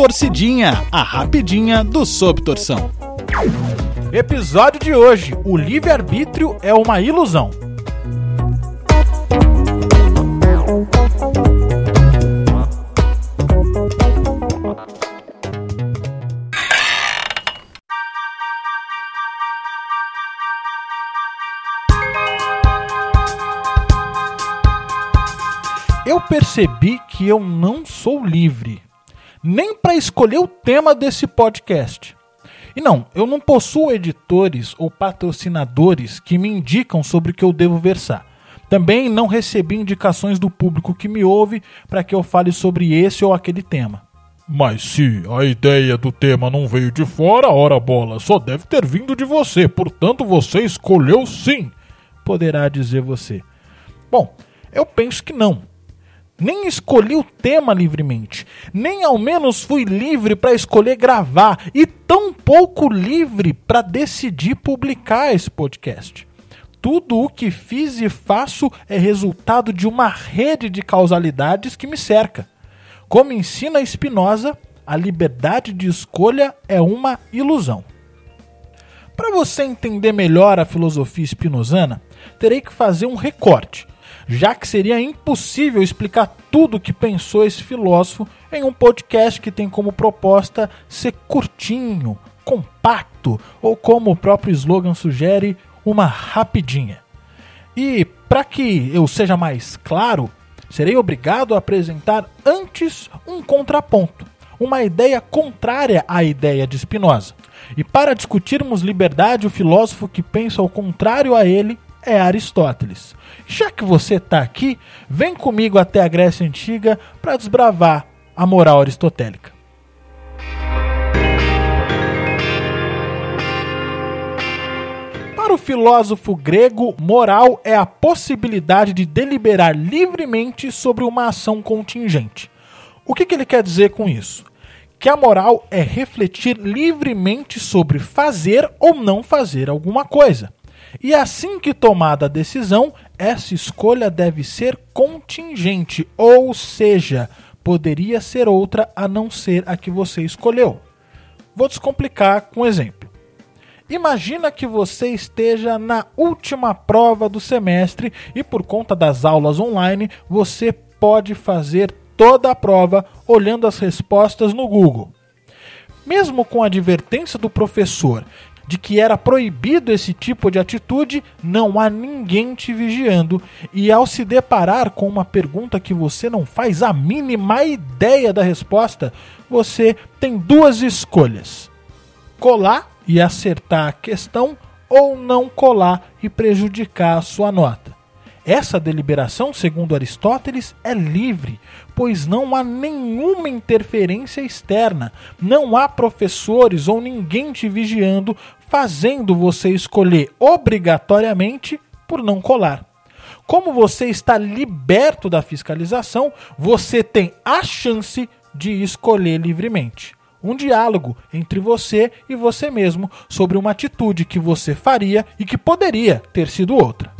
Torcidinha, a rapidinha do Sob Torção. Episódio de hoje: O livre-arbítrio é uma ilusão. Eu percebi que eu não sou livre, nem para escolher o tema desse podcast. E não, eu não possuo editores ou patrocinadores que me indicam sobre o que eu devo versar. Também não recebi indicações do público que me ouve para que eu fale sobre esse ou aquele tema. Mas se a ideia do tema não veio de fora, ora bola, só deve ter vindo de você, portanto você escolheu sim, poderá dizer você. Bom, eu penso que não nem escolhi o tema livremente, nem ao menos fui livre para escolher gravar e tão pouco livre para decidir publicar esse podcast. Tudo o que fiz e faço é resultado de uma rede de causalidades que me cerca. Como ensina Spinoza, a liberdade de escolha é uma ilusão. Para você entender melhor a filosofia spinozana, terei que fazer um recorte já que seria impossível explicar tudo o que pensou esse filósofo em um podcast que tem como proposta ser curtinho, compacto ou, como o próprio slogan sugere, uma rapidinha. E para que eu seja mais claro, serei obrigado a apresentar antes um contraponto, uma ideia contrária à ideia de Spinoza. E para discutirmos liberdade, o filósofo que pensa ao contrário a ele é Aristóteles. Já que você está aqui, vem comigo até a Grécia Antiga para desbravar a moral aristotélica. Para o filósofo grego, moral é a possibilidade de deliberar livremente sobre uma ação contingente. O que, que ele quer dizer com isso? Que a moral é refletir livremente sobre fazer ou não fazer alguma coisa. E assim que tomada a decisão, essa escolha deve ser contingente, ou seja, poderia ser outra a não ser a que você escolheu. Vou descomplicar com um exemplo. Imagina que você esteja na última prova do semestre e por conta das aulas online, você pode fazer toda a prova olhando as respostas no Google. Mesmo com a advertência do professor de que era proibido esse tipo de atitude, não há ninguém te vigiando. E ao se deparar com uma pergunta que você não faz a mínima ideia da resposta, você tem duas escolhas: colar e acertar a questão, ou não colar e prejudicar a sua nota. Essa deliberação, segundo Aristóteles, é livre, pois não há nenhuma interferência externa, não há professores ou ninguém te vigiando, fazendo você escolher obrigatoriamente por não colar. Como você está liberto da fiscalização, você tem a chance de escolher livremente. Um diálogo entre você e você mesmo sobre uma atitude que você faria e que poderia ter sido outra.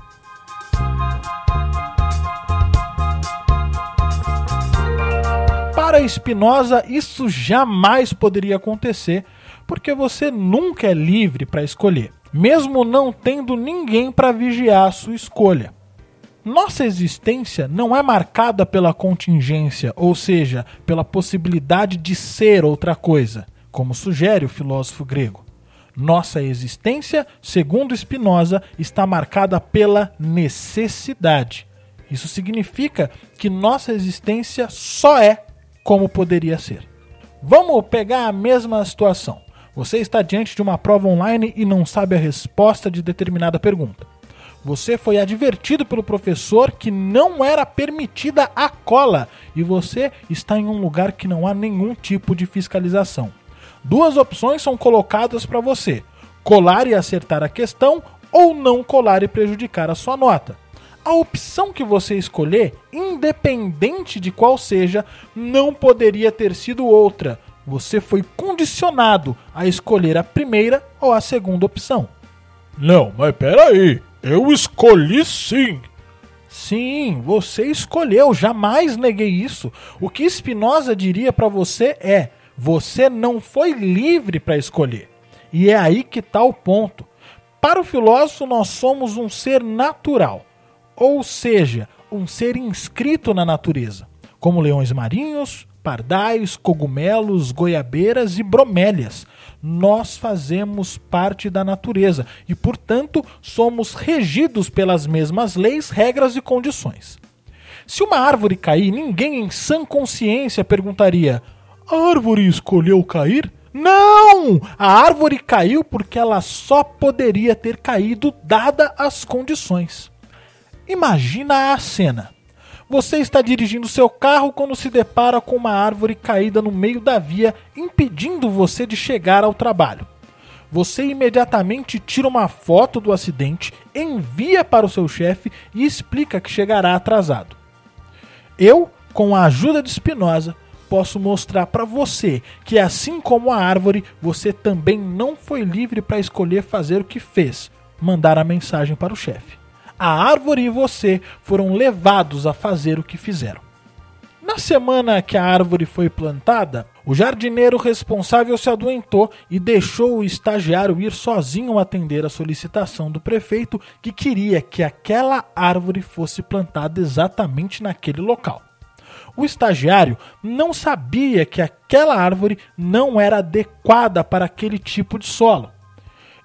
Para Spinoza, isso jamais poderia acontecer, porque você nunca é livre para escolher, mesmo não tendo ninguém para vigiar a sua escolha. Nossa existência não é marcada pela contingência, ou seja, pela possibilidade de ser outra coisa, como sugere o filósofo grego. Nossa existência, segundo Spinoza, está marcada pela necessidade. Isso significa que nossa existência só é como poderia ser. Vamos pegar a mesma situação. Você está diante de uma prova online e não sabe a resposta de determinada pergunta. Você foi advertido pelo professor que não era permitida a cola e você está em um lugar que não há nenhum tipo de fiscalização. Duas opções são colocadas para você: colar e acertar a questão ou não colar e prejudicar a sua nota a opção que você escolher, independente de qual seja, não poderia ter sido outra. Você foi condicionado a escolher a primeira ou a segunda opção. Não, mas peraí, eu escolhi sim. Sim, você escolheu, jamais neguei isso. O que Spinoza diria para você é: Você não foi livre para escolher. E é aí que está o ponto. Para o filósofo, nós somos um ser natural, ou seja, um ser inscrito na natureza, como leões marinhos, pardais, cogumelos, goiabeiras e bromélias. Nós fazemos parte da natureza e, portanto, somos regidos pelas mesmas leis, regras e condições. Se uma árvore cair, ninguém em sã consciência perguntaria: a árvore escolheu cair? Não! A árvore caiu porque ela só poderia ter caído dada as condições. Imagina a cena. Você está dirigindo seu carro quando se depara com uma árvore caída no meio da via, impedindo você de chegar ao trabalho. Você imediatamente tira uma foto do acidente, envia para o seu chefe e explica que chegará atrasado. Eu, com a ajuda de Spinoza, posso mostrar para você que, assim como a árvore, você também não foi livre para escolher fazer o que fez mandar a mensagem para o chefe. A árvore e você foram levados a fazer o que fizeram. Na semana que a árvore foi plantada, o jardineiro responsável se adoentou e deixou o estagiário ir sozinho atender a solicitação do prefeito que queria que aquela árvore fosse plantada exatamente naquele local. O estagiário não sabia que aquela árvore não era adequada para aquele tipo de solo.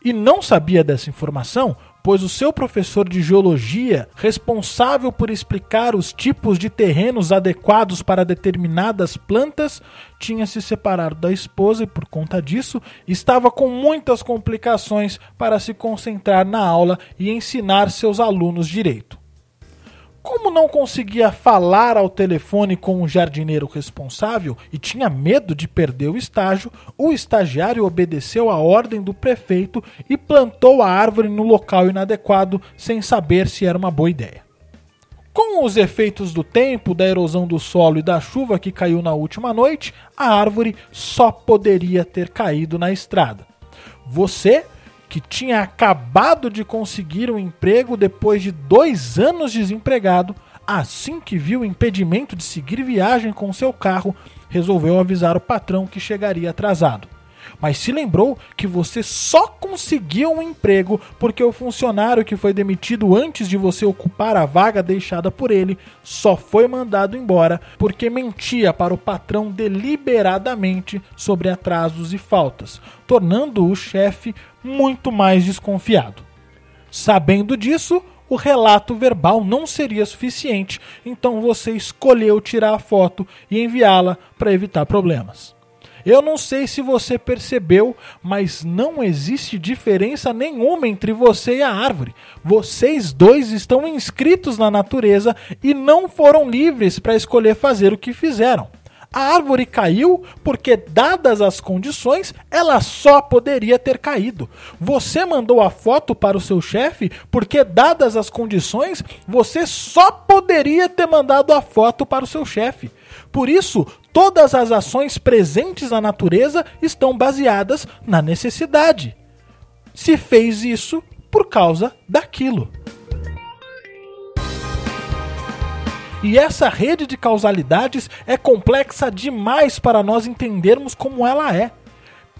E não sabia dessa informação, pois o seu professor de geologia, responsável por explicar os tipos de terrenos adequados para determinadas plantas, tinha se separado da esposa e, por conta disso, estava com muitas complicações para se concentrar na aula e ensinar seus alunos direito. Como não conseguia falar ao telefone com o jardineiro responsável e tinha medo de perder o estágio, o estagiário obedeceu à ordem do prefeito e plantou a árvore no local inadequado sem saber se era uma boa ideia. Com os efeitos do tempo, da erosão do solo e da chuva que caiu na última noite, a árvore só poderia ter caído na estrada. Você que tinha acabado de conseguir um emprego depois de dois anos desempregado, assim que viu o impedimento de seguir viagem com seu carro, resolveu avisar o patrão que chegaria atrasado mas se lembrou que você só conseguiu um emprego porque o funcionário que foi demitido antes de você ocupar a vaga deixada por ele só foi mandado embora porque mentia para o patrão deliberadamente sobre atrasos e faltas, tornando o chefe muito mais desconfiado. Sabendo disso, o relato verbal não seria suficiente, então você escolheu tirar a foto e enviá-la para evitar problemas. Eu não sei se você percebeu, mas não existe diferença nenhuma entre você e a árvore. Vocês dois estão inscritos na natureza e não foram livres para escolher fazer o que fizeram. A árvore caiu porque, dadas as condições, ela só poderia ter caído. Você mandou a foto para o seu chefe porque, dadas as condições, você só poderia ter mandado a foto para o seu chefe. Por isso, todas as ações presentes na natureza estão baseadas na necessidade. Se fez isso por causa daquilo. E essa rede de causalidades é complexa demais para nós entendermos como ela é.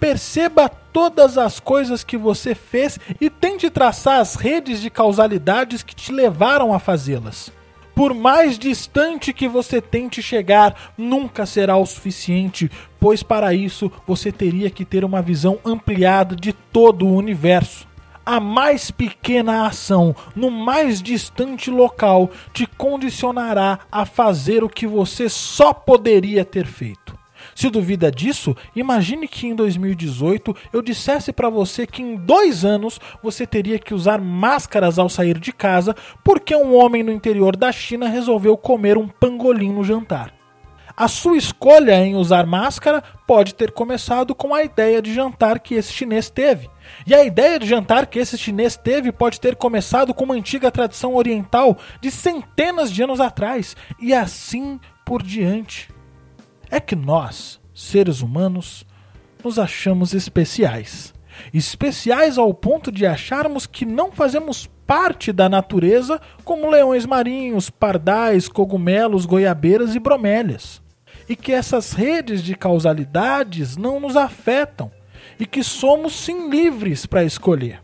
Perceba todas as coisas que você fez e tente traçar as redes de causalidades que te levaram a fazê-las. Por mais distante que você tente chegar, nunca será o suficiente, pois para isso você teria que ter uma visão ampliada de todo o universo. A mais pequena ação no mais distante local te condicionará a fazer o que você só poderia ter feito. Se duvida disso, imagine que em 2018 eu dissesse para você que em dois anos você teria que usar máscaras ao sair de casa porque um homem no interior da China resolveu comer um pangolim no jantar. A sua escolha em usar máscara pode ter começado com a ideia de jantar que esse chinês teve. E a ideia de jantar que esse chinês teve pode ter começado com uma antiga tradição oriental de centenas de anos atrás, e assim por diante é que nós, seres humanos, nos achamos especiais. Especiais ao ponto de acharmos que não fazemos parte da natureza como leões marinhos, pardais, cogumelos, goiabeiras e bromélias. e que essas redes de causalidades não nos afetam e que somos sim livres para escolher.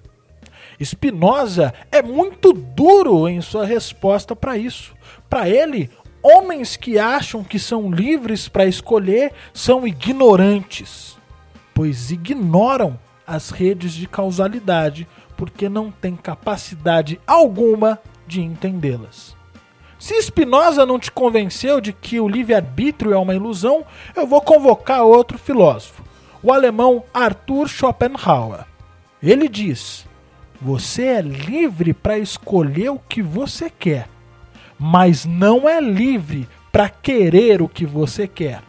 Spinoza é muito duro em sua resposta para isso. Para ele, homens que acham que são livres para escolher são ignorantes, pois ignoram as redes de causalidade porque não têm capacidade alguma de entendê-las. Se Spinoza não te convenceu de que o livre-arbítrio é uma ilusão, eu vou convocar outro filósofo, o alemão Arthur Schopenhauer. Ele diz: Você é livre para escolher o que você quer, mas não é livre para querer o que você quer.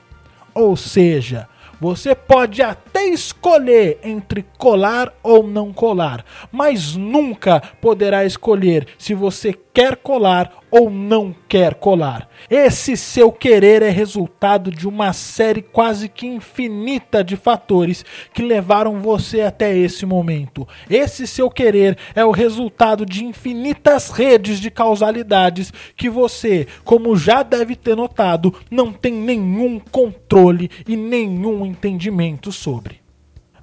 Ou seja, você pode até escolher entre colar ou não colar, mas nunca poderá escolher se você quer colar ou não quer colar. Esse seu querer é resultado de uma série quase que infinita de fatores que levaram você até esse momento. Esse seu querer é o resultado de infinitas redes de causalidades que você, como já deve ter notado, não tem nenhum controle e nenhum entendimento sobre.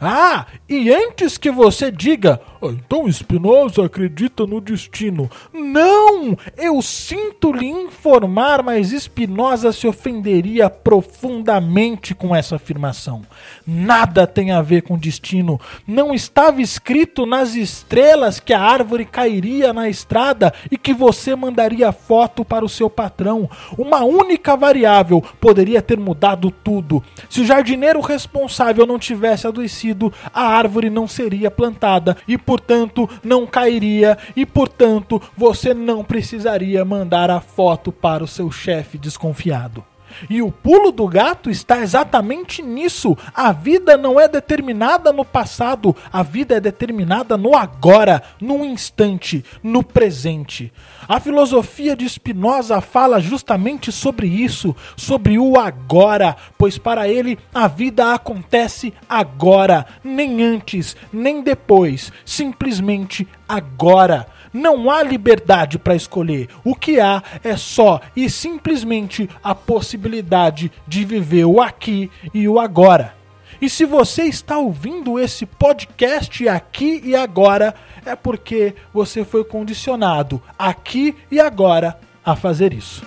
Ah, e antes que você diga, ah, então Spinoza acredita no destino. Não! Eu sinto lhe informar, mas Spinoza se ofenderia profundamente com essa afirmação. Nada tem a ver com destino. Não estava escrito nas estrelas que a árvore cairia na estrada e que você mandaria foto para o seu patrão. Uma única variável poderia ter mudado tudo. Se o jardineiro responsável não tivesse adoecido, a árvore não seria plantada e, portanto, não cairia e, portanto, você não precisaria mandar a foto para o seu chefe desconfiado. E o pulo do gato está exatamente nisso. A vida não é determinada no passado, a vida é determinada no agora, no instante, no presente. A filosofia de Spinoza fala justamente sobre isso, sobre o agora, pois para ele a vida acontece agora, nem antes, nem depois, simplesmente agora. Não há liberdade para escolher. O que há é só e simplesmente a possibilidade de viver o aqui e o agora. E se você está ouvindo esse podcast aqui e agora, é porque você foi condicionado aqui e agora a fazer isso.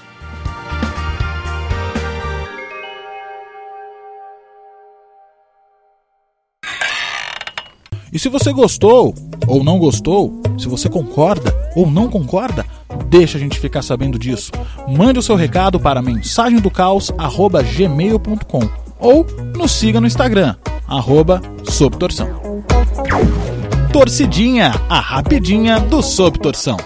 E se você gostou ou não gostou, se você concorda ou não concorda, deixa a gente ficar sabendo disso. Mande o seu recado para mensagemdocaos@gmail.com ou nos siga no Instagram arroba Torcidinha, a rapidinha do Sob Torção.